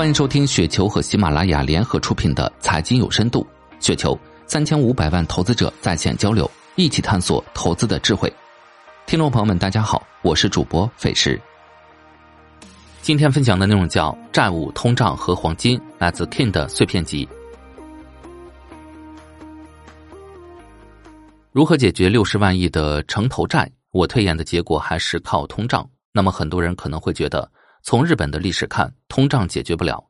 欢迎收听雪球和喜马拉雅联合出品的《财经有深度》，雪球三千五百万投资者在线交流，一起探索投资的智慧。听众朋友们，大家好，我是主播费时。今天分享的内容叫“债务、通胀和黄金”，来自 King 的碎片集。如何解决六十万亿的城投债？我推演的结果还是靠通胀。那么很多人可能会觉得。从日本的历史看，通胀解决不了。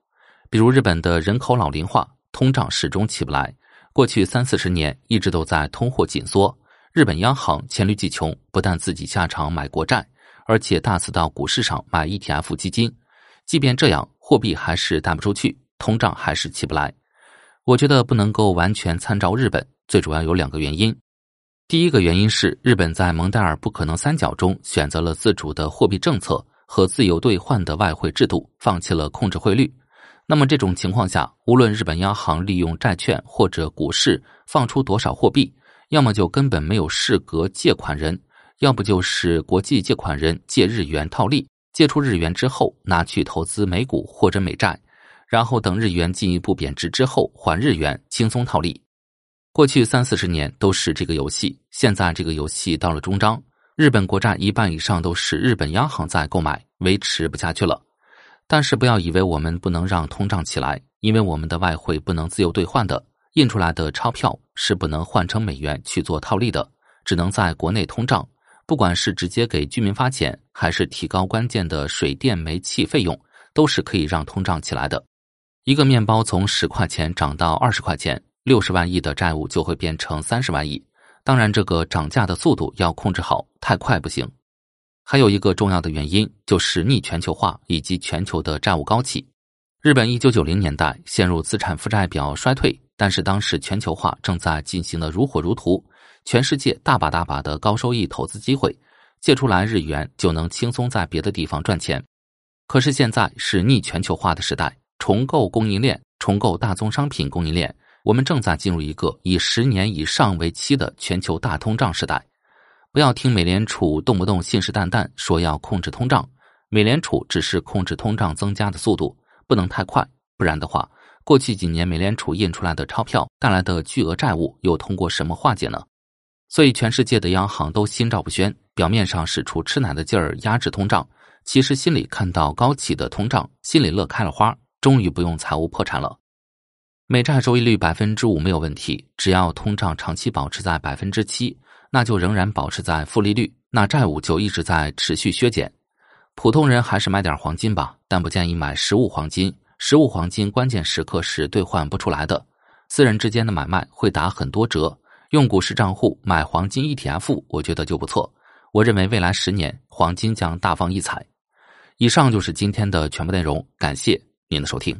比如日本的人口老龄化，通胀始终起不来。过去三四十年一直都在通货紧缩。日本央行黔驴技穷，不但自己下场买国债，而且大肆到股市上买 ETF 基金。即便这样，货币还是带不出去，通胀还是起不来。我觉得不能够完全参照日本，最主要有两个原因。第一个原因是日本在蒙代尔不可能三角中选择了自主的货币政策。和自由兑换的外汇制度，放弃了控制汇率。那么这种情况下，无论日本央行利用债券或者股市放出多少货币，要么就根本没有适格借款人，要不就是国际借款人借日元套利，借出日元之后拿去投资美股或者美债，然后等日元进一步贬值之后还日元，轻松套利。过去三四十年都是这个游戏，现在这个游戏到了终章。日本国债一半以上都是日本央行在购买，维持不下去了。但是不要以为我们不能让通胀起来，因为我们的外汇不能自由兑换的，印出来的钞票是不能换成美元去做套利的，只能在国内通胀。不管是直接给居民发钱，还是提高关键的水电煤气费用，都是可以让通胀起来的。一个面包从十块钱涨到二十块钱，六十万亿的债务就会变成三十万亿。当然，这个涨价的速度要控制好，太快不行。还有一个重要的原因就是逆全球化以及全球的债务高企。日本一九九零年代陷入资产负债表衰退，但是当时全球化正在进行的如火如荼，全世界大把大把的高收益投资机会，借出来日元就能轻松在别的地方赚钱。可是现在是逆全球化的时代，重构供应链，重构大宗商品供应链。我们正在进入一个以十年以上为期的全球大通胀时代。不要听美联储动不动信誓旦旦说要控制通胀，美联储只是控制通胀增加的速度，不能太快，不然的话，过去几年美联储印出来的钞票带来的巨额债务又通过什么化解呢？所以，全世界的央行都心照不宣，表面上使出吃奶的劲儿压制通胀，其实心里看到高企的通胀，心里乐开了花，终于不用财务破产了。美债收益率百分之五没有问题，只要通胀长期保持在百分之七，那就仍然保持在负利率，那债务就一直在持续削减。普通人还是买点黄金吧，但不建议买实物黄金，实物黄金关键时刻是兑换不出来的，私人之间的买卖会打很多折。用股市账户买黄金 ETF，我觉得就不错。我认为未来十年黄金将大放异彩。以上就是今天的全部内容，感谢您的收听。